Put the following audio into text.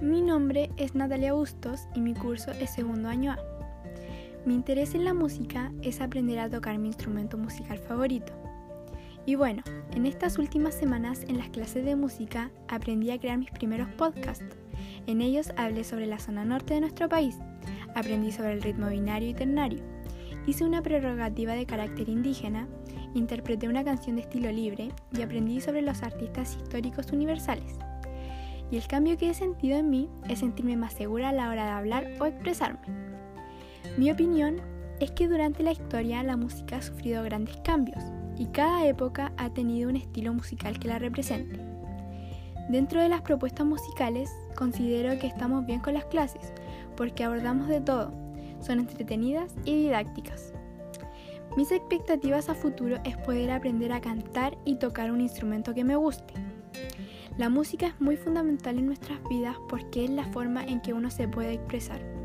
nombre es Natalia Bustos y mi curso es segundo año A. Mi interés en la música es aprender a tocar mi instrumento musical favorito. Y bueno, en estas últimas semanas en las clases de música aprendí a crear mis primeros podcasts. En ellos hablé sobre la zona norte de nuestro país, aprendí sobre el ritmo binario y ternario, hice una prerrogativa de carácter indígena, interpreté una canción de estilo libre y aprendí sobre los artistas históricos universales. Y el cambio que he sentido en mí es sentirme más segura a la hora de hablar o expresarme. Mi opinión es que durante la historia la música ha sufrido grandes cambios y cada época ha tenido un estilo musical que la represente. Dentro de las propuestas musicales, considero que estamos bien con las clases, porque abordamos de todo, son entretenidas y didácticas. Mis expectativas a futuro es poder aprender a cantar y tocar un instrumento que me guste. La música es muy fundamental en nuestras vidas porque es la forma en que uno se puede expresar.